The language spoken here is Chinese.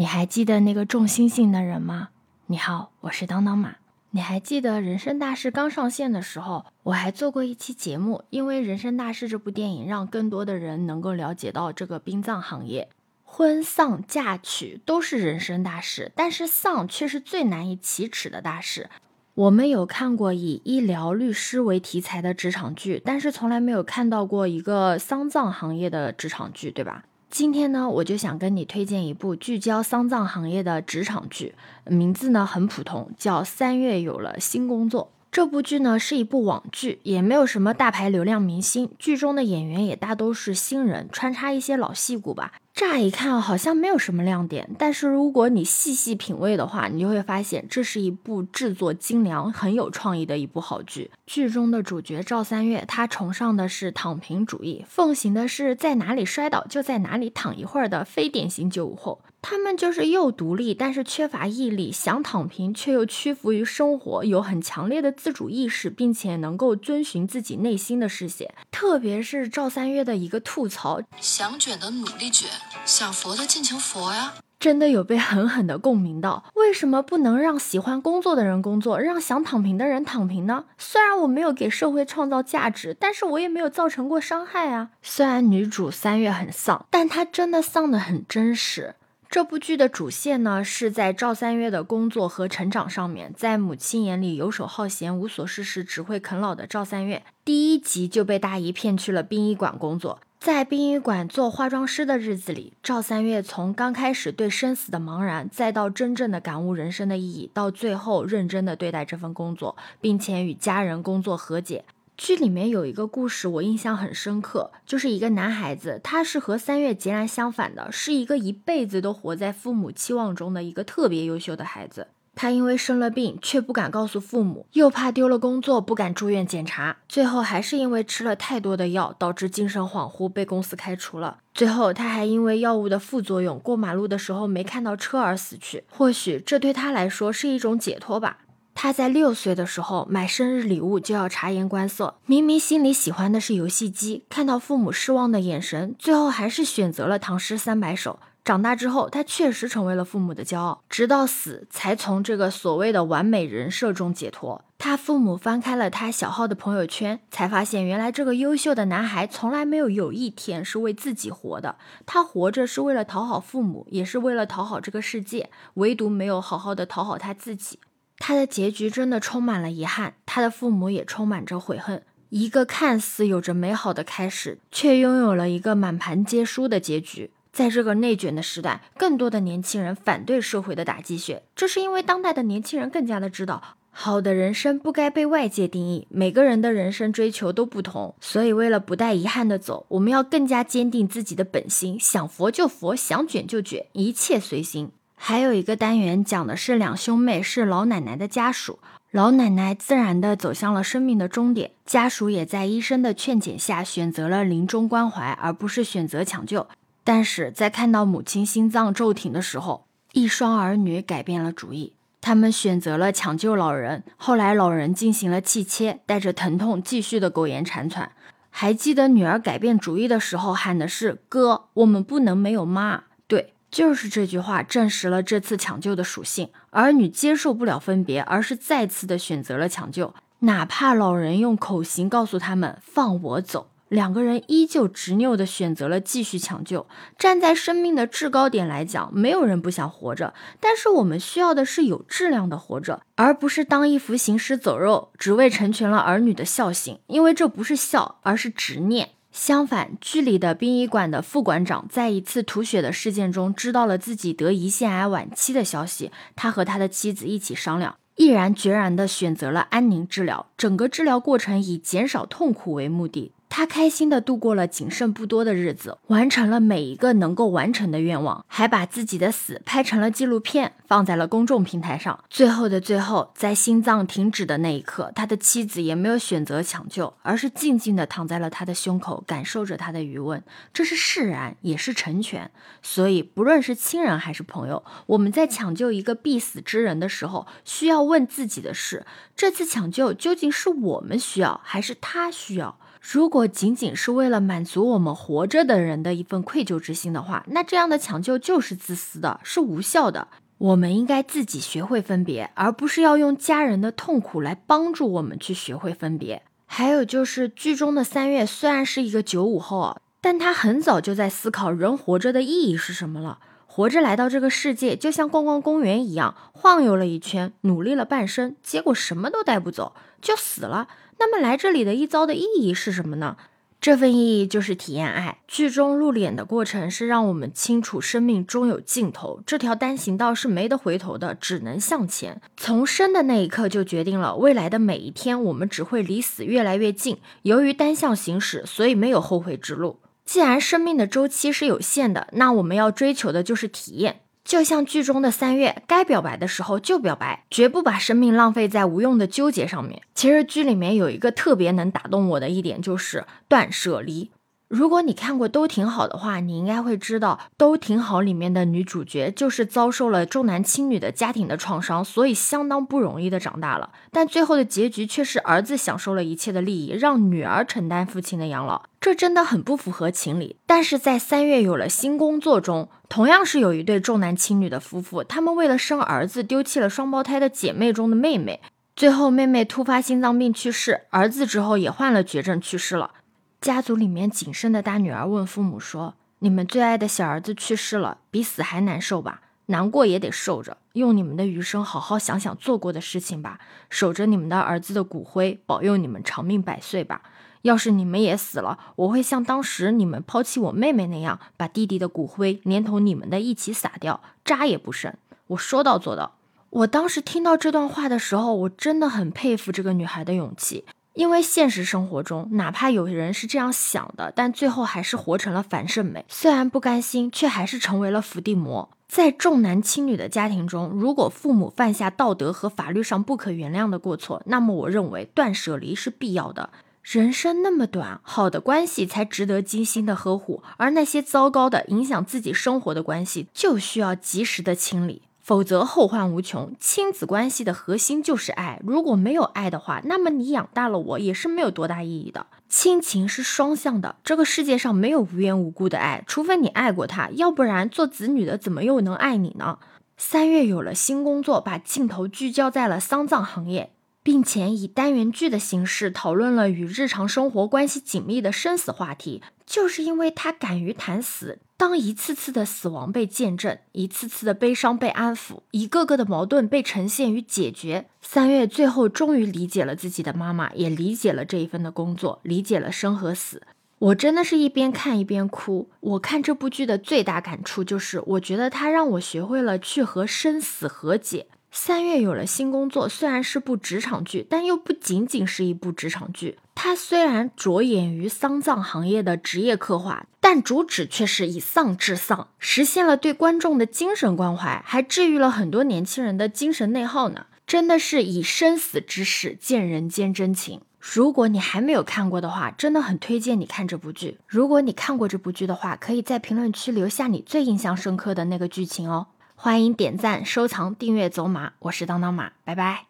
你还记得那个种星星的人吗？你好，我是当当马。你还记得《人生大事》刚上线的时候，我还做过一期节目，因为《人生大事》这部电影让更多的人能够了解到这个殡葬行业，婚丧嫁娶都是人生大事，但是丧却是最难以启齿的大事。我们有看过以医疗律师为题材的职场剧，但是从来没有看到过一个丧葬行业的职场剧，对吧？今天呢，我就想跟你推荐一部聚焦丧葬行业的职场剧，名字呢很普通，叫《三月有了新工作》。这部剧呢是一部网剧，也没有什么大牌流量明星，剧中的演员也大都是新人，穿插一些老戏骨吧。乍一看好像没有什么亮点，但是如果你细细品味的话，你就会发现这是一部制作精良、很有创意的一部好剧。剧中的主角赵三月，他崇尚的是躺平主义，奉行的是在哪里摔倒就在哪里躺一会儿的非典型九五后。他们就是又独立，但是缺乏毅力，想躺平却又屈服于生活，有很强烈的自主意识，并且能够遵循自己内心的视线。特别是赵三月的一个吐槽：想卷的努力卷，想佛的尽情佛呀。真的有被狠狠的共鸣到。为什么不能让喜欢工作的人工作，让想躺平的人躺平呢？虽然我没有给社会创造价值，但是我也没有造成过伤害啊。虽然女主三月很丧，但她真的丧得很真实。这部剧的主线呢，是在赵三月的工作和成长上面。在母亲眼里游手好闲、无所事事、只会啃老的赵三月，第一集就被大姨骗去了殡仪馆工作。在殡仪馆做化妆师的日子里，赵三月从刚开始对生死的茫然，再到真正的感悟人生的意义，到最后认真的对待这份工作，并且与家人工作和解。剧里面有一个故事，我印象很深刻，就是一个男孩子，他是和三月截然相反的，是一个一辈子都活在父母期望中的一个特别优秀的孩子。他因为生了病，却不敢告诉父母，又怕丢了工作，不敢住院检查，最后还是因为吃了太多的药，导致精神恍惚，被公司开除了。最后他还因为药物的副作用，过马路的时候没看到车而死去。或许这对他来说是一种解脱吧。他在六岁的时候买生日礼物就要察言观色，明明心里喜欢的是游戏机，看到父母失望的眼神，最后还是选择了唐诗三百首。长大之后，他确实成为了父母的骄傲，直到死才从这个所谓的完美人设中解脱。他父母翻开了他小号的朋友圈，才发现原来这个优秀的男孩从来没有有一天是为自己活的。他活着是为了讨好父母，也是为了讨好这个世界，唯独没有好好的讨好他自己。他的结局真的充满了遗憾，他的父母也充满着悔恨。一个看似有着美好的开始，却拥有了一个满盘皆输的结局。在这个内卷的时代，更多的年轻人反对社会的打鸡血，这是因为当代的年轻人更加的知道，好的人生不该被外界定义，每个人的人生追求都不同。所以，为了不带遗憾的走，我们要更加坚定自己的本心，想佛就佛，想卷就卷，一切随心。还有一个单元讲的是两兄妹是老奶奶的家属，老奶奶自然的走向了生命的终点，家属也在医生的劝解下选择了临终关怀，而不是选择抢救。但是在看到母亲心脏骤停的时候，一双儿女改变了主意，他们选择了抢救老人。后来老人进行了气切，带着疼痛继续的苟延残喘。还记得女儿改变主意的时候喊的是“哥，我们不能没有妈”。对。就是这句话证实了这次抢救的属性。儿女接受不了分别，而是再次的选择了抢救，哪怕老人用口型告诉他们放我走，两个人依旧执拗地选择了继续抢救。站在生命的制高点来讲，没有人不想活着，但是我们需要的是有质量的活着，而不是当一副行尸走肉，只为成全了儿女的孝心。因为这不是孝，而是执念。相反，剧里的殡仪馆的副馆长在一次吐血的事件中，知道了自己得胰腺癌晚期的消息。他和他的妻子一起商量，毅然决然地选择了安宁治疗。整个治疗过程以减少痛苦为目的。他开心的度过了仅剩不多的日子，完成了每一个能够完成的愿望，还把自己的死拍成了纪录片，放在了公众平台上。最后的最后，在心脏停止的那一刻，他的妻子也没有选择抢救，而是静静的躺在了他的胸口，感受着他的余温。这是释然，也是成全。所以，不论是亲人还是朋友，我们在抢救一个必死之人的时候，需要问自己的是：这次抢救究竟是我们需要，还是他需要？如果仅仅是为了满足我们活着的人的一份愧疚之心的话，那这样的抢救就是自私的，是无效的。我们应该自己学会分别，而不是要用家人的痛苦来帮助我们去学会分别。还有就是剧中的三月虽然是一个九五后，但他很早就在思考人活着的意义是什么了。活着来到这个世界，就像逛逛公园一样，晃悠了一圈，努力了半生，结果什么都带不走，就死了。那么来这里的一遭的意义是什么呢？这份意义就是体验爱。剧中露脸的过程是让我们清楚生命终有尽头，这条单行道是没得回头的，只能向前。从生的那一刻就决定了未来的每一天，我们只会离死越来越近。由于单向行驶，所以没有后悔之路。既然生命的周期是有限的，那我们要追求的就是体验。就像剧中的三月，该表白的时候就表白，绝不把生命浪费在无用的纠结上面。其实剧里面有一个特别能打动我的一点，就是断舍离。如果你看过都挺好的话，你应该会知道，都挺好里面的女主角就是遭受了重男轻女的家庭的创伤，所以相当不容易的长大了。但最后的结局却是儿子享受了一切的利益，让女儿承担父亲的养老，这真的很不符合情理。但是在三月有了新工作中，同样是有一对重男轻女的夫妇，他们为了生儿子丢弃了双胞胎的姐妹中的妹妹，最后妹妹突发心脏病去世，儿子之后也患了绝症去世了。家族里面仅剩的大女儿问父母说：“你们最爱的小儿子去世了，比死还难受吧？难过也得受着，用你们的余生好好想想做过的事情吧，守着你们的儿子的骨灰，保佑你们长命百岁吧。要是你们也死了，我会像当时你们抛弃我妹妹那样，把弟弟的骨灰连同你们的一起撒掉，渣也不剩。我说到做到。”我当时听到这段话的时候，我真的很佩服这个女孩的勇气。因为现实生活中，哪怕有人是这样想的，但最后还是活成了樊胜美。虽然不甘心，却还是成为了伏地魔。在重男轻女的家庭中，如果父母犯下道德和法律上不可原谅的过错，那么我认为断舍离是必要的。人生那么短，好的关系才值得精心的呵护，而那些糟糕的、影响自己生活的关系，就需要及时的清理。否则后患无穷。亲子关系的核心就是爱，如果没有爱的话，那么你养大了我也是没有多大意义的。亲情是双向的，这个世界上没有无缘无故的爱，除非你爱过他，要不然做子女的怎么又能爱你呢？三月有了新工作，把镜头聚焦在了丧葬行业，并且以单元剧的形式讨论了与日常生活关系紧密的生死话题，就是因为他敢于谈死。当一次次的死亡被见证，一次次的悲伤被安抚，一个个的矛盾被呈现与解决，三月最后终于理解了自己的妈妈，也理解了这一份的工作，理解了生和死。我真的是一边看一边哭。我看这部剧的最大感触就是，我觉得它让我学会了去和生死和解。三月有了新工作，虽然是部职场剧，但又不仅仅是一部职场剧。它虽然着眼于丧葬行业的职业刻画，但主旨却是以丧治丧，实现了对观众的精神关怀，还治愈了很多年轻人的精神内耗呢。真的是以生死之事见人间真情。如果你还没有看过的话，真的很推荐你看这部剧。如果你看过这部剧的话，可以在评论区留下你最印象深刻的那个剧情哦。欢迎点赞、收藏、订阅走马，我是当当马，拜拜。